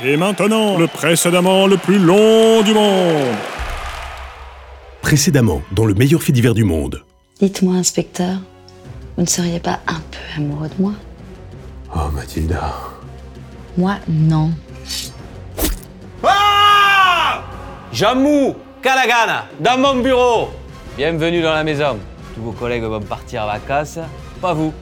Et maintenant, le précédemment le plus long du monde. Précédemment, dans le meilleur fait divers du monde. Dites-moi, inspecteur, vous ne seriez pas un peu amoureux de moi? Oh, Mathilda. Moi, non. Jamou, Kalagana, dans mon bureau. Bienvenue dans la maison. Tous vos collègues vont partir en vacances. Pas vous.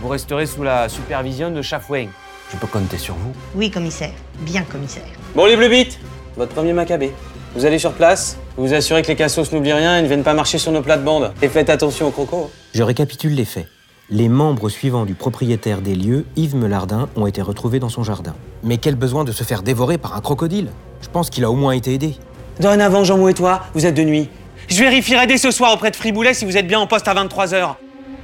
Vous resterez sous la supervision de Chafouin. Je peux compter sur vous. Oui, commissaire. Bien, commissaire. Bon, les Bluebeats, votre premier Maccabée. Vous allez sur place, vous vous assurez que les cassos n'oublient rien et ne viennent pas marcher sur nos plates-bandes. Et faites attention aux crocos. Je récapitule les faits. Les membres suivants du propriétaire des lieux, Yves Melardin, ont été retrouvés dans son jardin. Mais quel besoin de se faire dévorer par un crocodile? Je pense qu'il a au moins été aidé. Dorénavant, Jean-Mou et toi, vous êtes de nuit. Je vérifierai dès ce soir auprès de Friboulet si vous êtes bien en poste à 23h.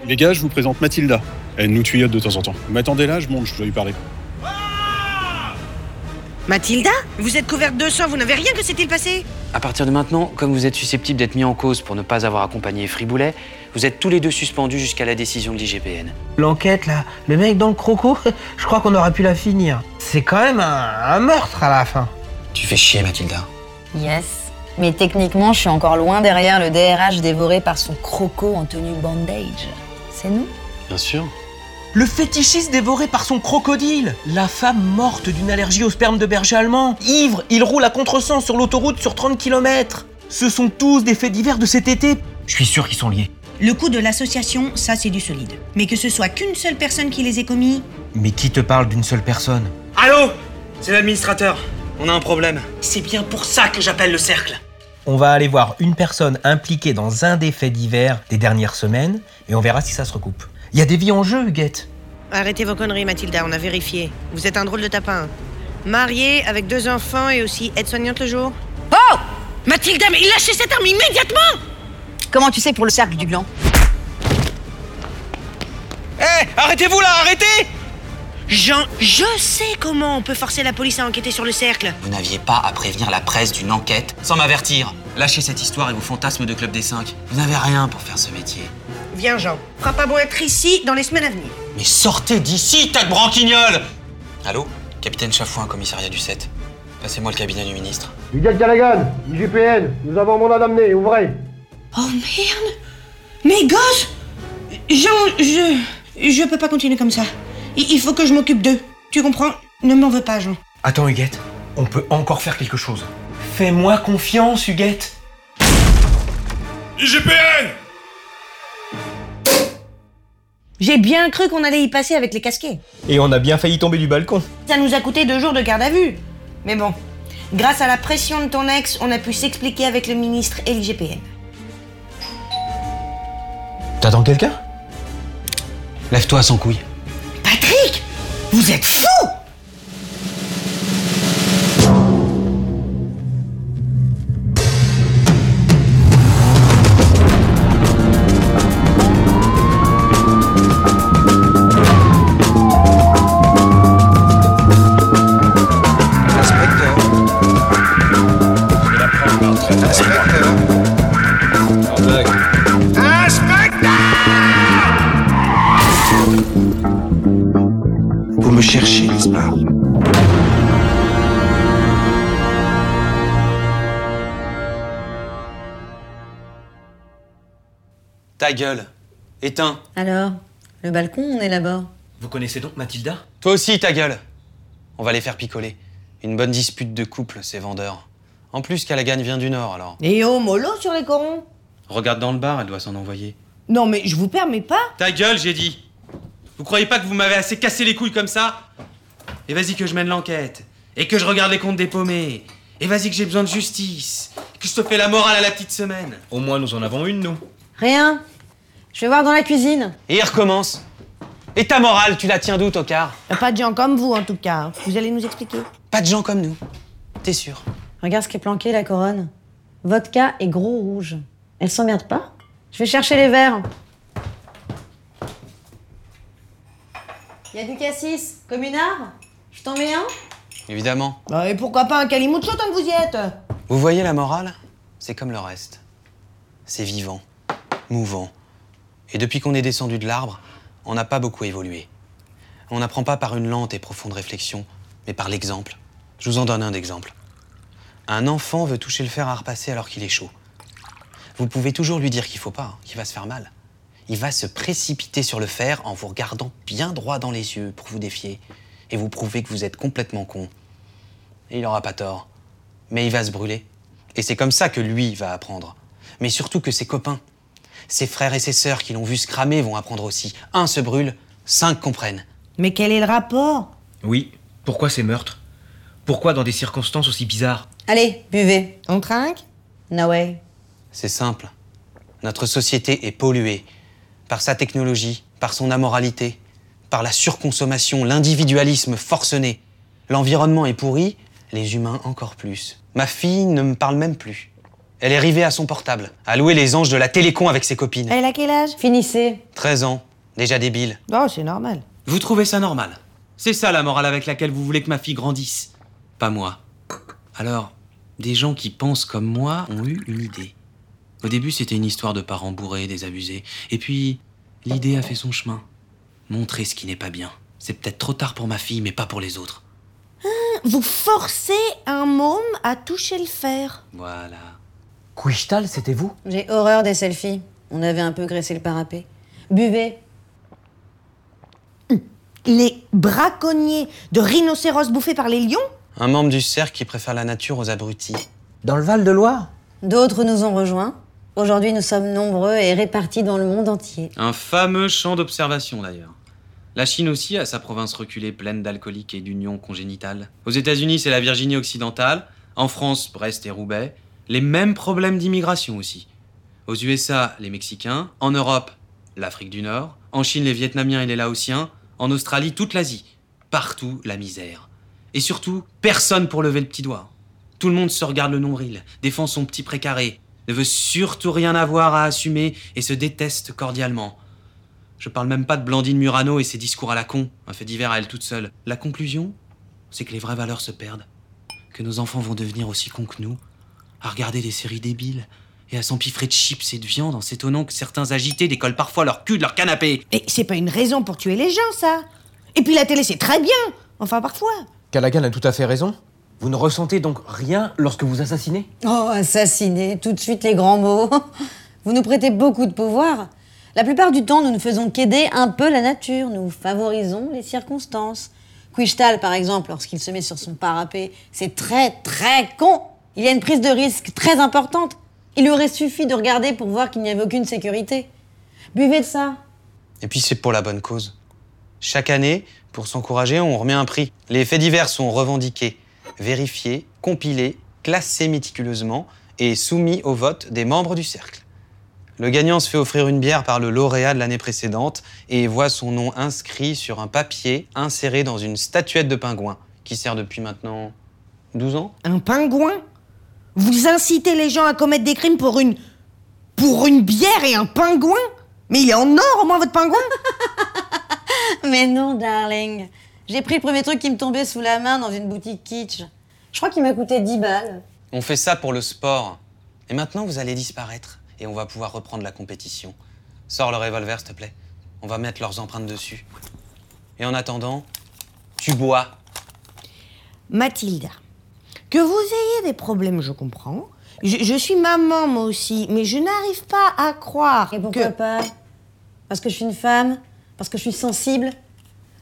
Les gars, je vous présente Mathilda. Elle nous tuyaute de temps en temps. M'attendez là, je monte, je dois lui parler. Mathilda Vous êtes couverte de sang, vous n'avez rien que s'est-il passé? À partir de maintenant, comme vous êtes susceptible d'être mis en cause pour ne pas avoir accompagné Friboulet, vous êtes tous les deux suspendus jusqu'à la décision de l'IGPN. L'enquête, là, le mec dans le croco, je crois qu'on aurait pu la finir. C'est quand même un, un meurtre à la fin. Tu fais chier, Mathilda. Yes. Mais techniquement, je suis encore loin derrière le DRH dévoré par son croco en tenue bandage. Nous Bien sûr. Le fétichiste dévoré par son crocodile. La femme morte d'une allergie au sperme de berger allemand. Ivre, il roule à contresens sur l'autoroute sur 30 km. Ce sont tous des faits divers de cet été. Je suis sûr qu'ils sont liés. Le coup de l'association, ça c'est du solide. Mais que ce soit qu'une seule personne qui les ait commis, Mais qui te parle d'une seule personne? Allô? C'est l'administrateur. On a un problème. C'est bien pour ça que j'appelle le cercle. On va aller voir une personne impliquée dans un des faits divers des dernières semaines et on verra si ça se recoupe. Il y a des vies en jeu, Huguette. Arrêtez vos conneries, Mathilda, on a vérifié. Vous êtes un drôle de tapin. Marié, avec deux enfants et aussi aide-soignante le jour? Oh Mathilda, mais lâchez cette arme immédiatement Comment tu sais pour le cercle du gland? Hé Arrêtez-vous là Arrêtez Jean, je sais comment on peut forcer la police à enquêter sur le cercle. Vous n'aviez pas à prévenir la presse d'une enquête sans m'avertir. Lâchez cette histoire et vos fantasmes de Club des 5. Vous n'avez rien pour faire ce métier. Viens, Jean. Fera pas bon être ici dans les semaines à venir. Mais sortez d'ici, tas de branquignoles Allô? Capitaine Chafouin, commissariat du 7. Passez-moi le cabinet du ministre. Miguel Callaghan, IGPN, nous avons un mandat d'amener, ouvrez. Oh merde Mais gosse Jean, je. Je peux pas continuer comme ça. Il faut que je m'occupe d'eux. Tu comprends? Ne m'en veux pas, Jean. Attends, Huguette, on peut encore faire quelque chose. Fais-moi confiance, Huguette. IGPN J'ai bien cru qu'on allait y passer avec les casquets. Et on a bien failli tomber du balcon. Ça nous a coûté deux jours de garde à vue. Mais bon, grâce à la pression de ton ex, on a pu s'expliquer avec le ministre et l'IGPN. T'attends quelqu'un? Lève-toi sans couille. Vous êtes fou Ta gueule. Éteins. Alors Le balcon, on est là-bas. Vous connaissez donc Mathilda? Toi aussi, ta gueule. On va les faire picoler. Une bonne dispute de couple, ces vendeurs. En plus, Callaghan vient du Nord, alors. Et oh, mollo sur les corons Regarde dans le bar, elle doit s'en envoyer. Non mais je vous permets pas Ta gueule, j'ai dit Vous croyez pas que vous m'avez assez cassé les couilles comme ça? Et vas-y que je mène l'enquête. Et que je regarde les comptes des paumés. Et vas-y que j'ai besoin de justice. Que je te fais la morale à la petite semaine. Au moins, nous en avons une, nous. Rien. Je vais voir dans la cuisine. Et il recommence. Et ta morale, tu la tiens d'où, tocard? Pas de gens comme vous en tout cas. Vous allez nous expliquer. Pas de gens comme nous. T'es sûr? Regarde ce qui est planqué, la couronne. Vodka et gros rouge. Elle s'emmerde pas? Je vais chercher les verres. Y a du cassis Communard Je t'en mets un? Évidemment. Bah, et pourquoi pas un calimucho tant que vous y êtes? Vous voyez la morale? C'est comme le reste. C'est vivant, mouvant. Et depuis qu'on est descendu de l'arbre, on n'a pas beaucoup évolué. On n'apprend pas par une lente et profonde réflexion, mais par l'exemple. Je vous en donne un exemple. Un enfant veut toucher le fer à repasser alors qu'il est chaud. Vous pouvez toujours lui dire qu'il faut pas, hein, qu'il va se faire mal. Il va se précipiter sur le fer en vous regardant bien droit dans les yeux pour vous défier et vous prouver que vous êtes complètement con. Il n'aura pas tort. Mais il va se brûler. Et c'est comme ça que lui va apprendre. Mais surtout que ses copains, ses frères et ses sœurs qui l'ont vu se cramer vont apprendre aussi. Un se brûle, cinq comprennent. Mais quel est le rapport? Oui, pourquoi ces meurtres? Pourquoi dans des circonstances aussi bizarres? Allez, buvez. On trinque? No way. C'est simple. Notre société est polluée par sa technologie, par son amoralité, par la surconsommation, l'individualisme forcené. L'environnement est pourri, les humains encore plus. Ma fille ne me parle même plus. Elle est rivée à son portable, à louer les anges de la télécon avec ses copines. Elle a quel âge? Finissez. 13 ans, déjà débile. Oh, c'est normal. Vous trouvez ça normal? C'est ça la morale avec laquelle vous voulez que ma fille grandisse Pas moi. Alors, des gens qui pensent comme moi ont eu une idée. Au début, c'était une histoire de parents bourrés, désabusés. Et puis, l'idée a fait son chemin. Montrer ce qui n'est pas bien. C'est peut-être trop tard pour ma fille, mais pas pour les autres. Vous forcez un môme à toucher le fer. Voilà. Quishtal, c'était vous? J'ai horreur des selfies. On avait un peu graissé le parapet. Buvez. Les braconniers de rhinocéros bouffés par les lions? Un membre du cercle qui préfère la nature aux abrutis. Dans le Val-de-Loire? D'autres nous ont rejoints. Aujourd'hui, nous sommes nombreux et répartis dans le monde entier. Un fameux champ d'observation d'ailleurs. La Chine aussi a sa province reculée pleine d'alcooliques et d'unions congénitales. Aux États-Unis, c'est la Virginie occidentale. En France, Brest et Roubaix. Les mêmes problèmes d'immigration aussi. Aux USA, les Mexicains. En Europe, l'Afrique du Nord. En Chine, les Vietnamiens et les Laotiens. En Australie, toute l'Asie. Partout, la misère. Et surtout, personne pour lever le petit doigt. Tout le monde se regarde le nombril, défend son petit précaré, ne veut surtout rien avoir à assumer et se déteste cordialement. Je parle même pas de Blandine Murano et ses discours à la con, un fait divers à elle toute seule. La conclusion, c'est que les vraies valeurs se perdent. Que nos enfants vont devenir aussi cons que nous, à regarder des séries débiles et à s'empiffrer de chips et de viande en s'étonnant que certains agités décollent parfois leur cul de leur canapé. Et c'est pas une raison pour tuer les gens, ça. Et puis la télé, c'est très bien. Enfin, parfois. Callaghan a tout à fait raison. Vous ne ressentez donc rien lorsque vous assassinez? Oh, assassiner, tout de suite les grands mots. Vous nous prêtez beaucoup de pouvoir. La plupart du temps, nous ne faisons qu'aider un peu la nature. Nous favorisons les circonstances. Quishtal, par exemple, lorsqu'il se met sur son parapet, c'est très, très con. Il y a une prise de risque très importante. Il aurait suffi de regarder pour voir qu'il n'y avait aucune sécurité. Buvez de ça. Et puis c'est pour la bonne cause. Chaque année, pour s'encourager, on remet un prix. Les faits divers sont revendiqués, vérifiés, compilés, classés méticuleusement et soumis au vote des membres du cercle. Le gagnant se fait offrir une bière par le lauréat de l'année précédente et voit son nom inscrit sur un papier inséré dans une statuette de pingouin qui sert depuis maintenant 12 ans. Un pingouin? Vous incitez les gens à commettre des crimes pour une. pour une bière et un pingouin Mais il est en or au moins votre pingouin Mais non, darling. J'ai pris le premier truc qui me tombait sous la main dans une boutique kitsch. Je crois qu'il m'a coûté 10 balles. On fait ça pour le sport. Et maintenant, vous allez disparaître et on va pouvoir reprendre la compétition. Sors le revolver, s'il te plaît. On va mettre leurs empreintes dessus. Et en attendant, tu bois. Mathilda, que vous ayez des problèmes, je comprends. Je, je suis maman, moi aussi, mais je n'arrive pas à croire Et pourquoi que... pas? Parce que je suis une femme? Parce que je suis sensible?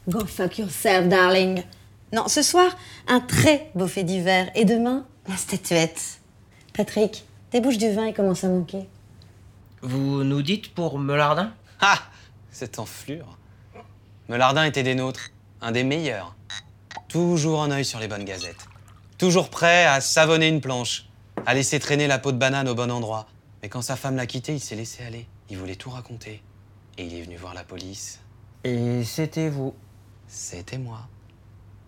Go fuck yourself, darling. Non, ce soir, un très beau fait d'hiver. Et demain, la statuette. Patrick, débouche du vin, il commence à manquer. Vous nous dites pour Melardin? Ah Cette enflure. Melardin était des nôtres, un des meilleurs. Toujours un œil sur les bonnes gazettes. Toujours prêt à savonner une planche, à laisser traîner la peau de banane au bon endroit. Mais quand sa femme l'a quitté, il s'est laissé aller. Il voulait tout raconter. Et il est venu voir la police. Et c'était vous C'était moi.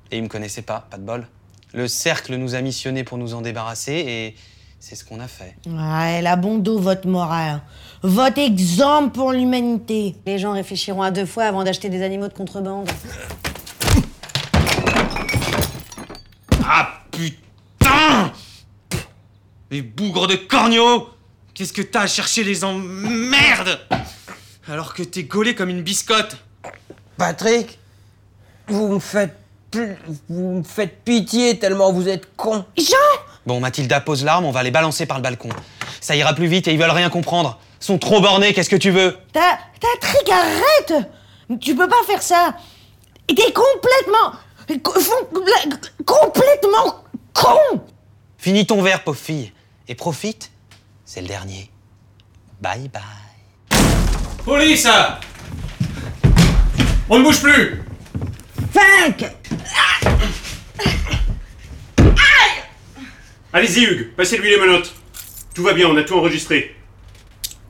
Et il me connaissait pas, pas de bol. Le cercle nous a missionnés pour nous en débarrasser et c'est ce qu'on a fait. Ouais, la bon dos, votre morale. Votre exemple pour l'humanité. Les gens réfléchiront à deux fois avant d'acheter des animaux de contrebande. Ah putain Les bougres de corneaux Qu'est-ce que t'as à chercher les emmerdes Alors que t'es gaulé comme une biscotte Patrick, vous me faites. Vous me faites pitié tellement vous êtes con. Jean Bon, Mathilda, pose l'arme, on va les balancer par le balcon. Ça ira plus vite et ils veulent rien comprendre. Ils sont trop bornés, qu'est-ce que tu veux? T'as. T'as Trick, arrête Tu peux pas faire ça T'es complètement. Complètement con Finis ton verre, pauvre fille. Et profite, c'est le dernier. Bye bye. Police On ne bouge plus Fuck Allez-y, Hugues, passez-lui les menottes. Tout va bien, on a tout enregistré.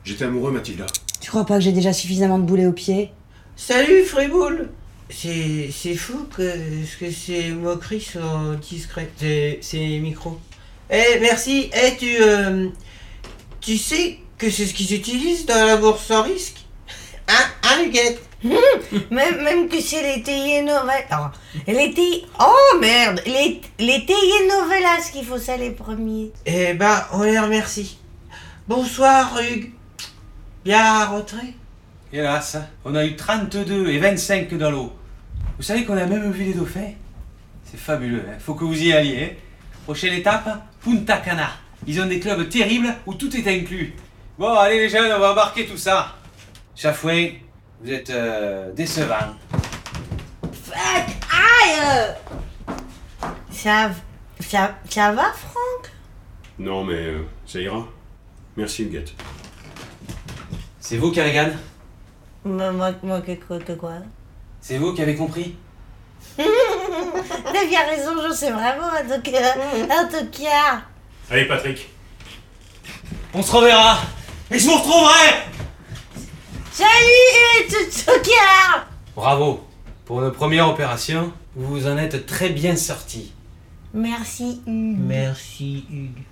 J'étais amoureux, Mathilda. Tu crois pas que j'ai déjà suffisamment de boulets aux pieds? Salut Friboul C'est c'est fou que, que ces moqueries soient discrètes, ces, ces micros. Eh, merci. Eh, tu... euh, tu sais que c'est ce qu'ils utilisent dans la bourse sans risque? Hein, hein, Huguette Même, même que c'est les telenovelas. Les T- Oh merde Les, les telenovelas qu'il faut ça les premiers. Eh ben, on les remercie. Bonsoir, Hugues. Bien rentré Hélas, on a eu 32 et 25 dans l'eau. Vous savez qu'on a même vu les dauphins? C'est fabuleux, hein? faut que vous y alliez. Prochaine étape, Punta Cana. Ils ont des clubs terribles où tout est inclus. Bon, allez les jeunes, on va embarquer tout ça. Chafouin, vous êtes euh, décevants. Fuck Aïe ça, ça, ça va, Franck? Non, mais euh, ça ira. Merci, Huguette. C'est vous, Kerrigan Moi, moi, moi, que, quoi, que quoi? C'est vous qui avez compris T'as bien raison, je sais vraiment un tocard. Un tocard. Allez, Patrick. On se reverra Et je vous retrouverai Salut, tocard Bravo Pour une première opération, vous vous en êtes très bien sortis. Merci, Hugues. Merci, Hugues.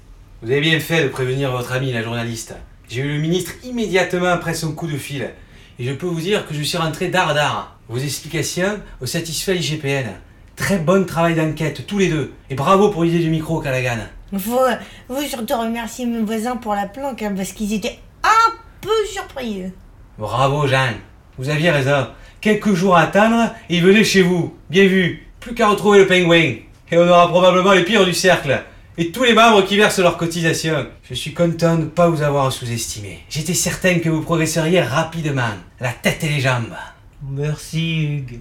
Vous avez bien fait de prévenir votre ami, la journaliste. J'ai eu le ministre immédiatement après son coup de fil. Et je peux vous dire que je suis rentré d'art d'art. Vos explications ont satisfait l'IGPN. Très bon travail d'enquête, tous les deux. Et bravo pour l'idée du micro, Callaghan. Faut, faut surtout remercier mes voisins pour la planque, hein, parce qu'ils étaient un peu surpris. Bravo, Jean. Vous aviez raison. Quelques jours à attendre et venait chez vous. Bien vu. Plus qu'à retrouver le pingouin. Et on aura probablement les pires du cercle. Et tous les membres qui versent leurs cotisations. Je suis content de ne pas vous avoir sous-estimé. J'étais certain que vous progresseriez rapidement. La tête et les jambes. Merci, Hugues.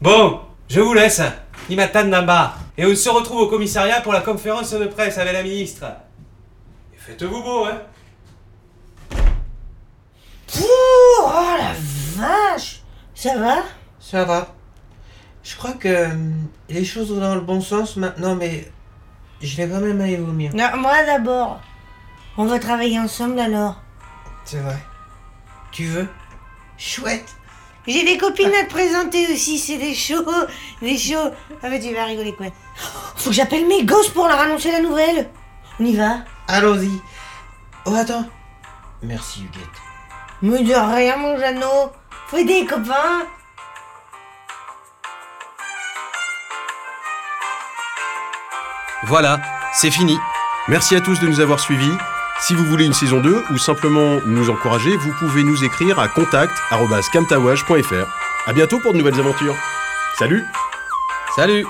Bon, je vous laisse. D'en bas. Et on se retrouve au commissariat pour la conférence de presse avec la ministre. Et faites-vous beau, hein Ouh, oh la vache Ça va? Ça va. Je crois que euh, les choses vont dans le bon sens maintenant, mais je vais quand même aller vomir. Non, moi d'abord. On va travailler ensemble alors. C'est vrai. Tu veux? Chouette. J'ai des copines à te présenter aussi, c'est des shows, des shows. Ah mais tu vas rigoler quoi. Faut que j'appelle mes gosses pour leur annoncer la nouvelle. On y va Allons-y. Oh, attends. Merci, Huguette. Mais de rien mon Jeannot. Faut aider les copains. Voilà, c'est fini. Merci à tous de nous avoir suivis. Si vous voulez une saison 2 ou simplement nous encourager, vous pouvez nous écrire à contact@camtawaj.fr. À bientôt pour de nouvelles aventures. Salut Salut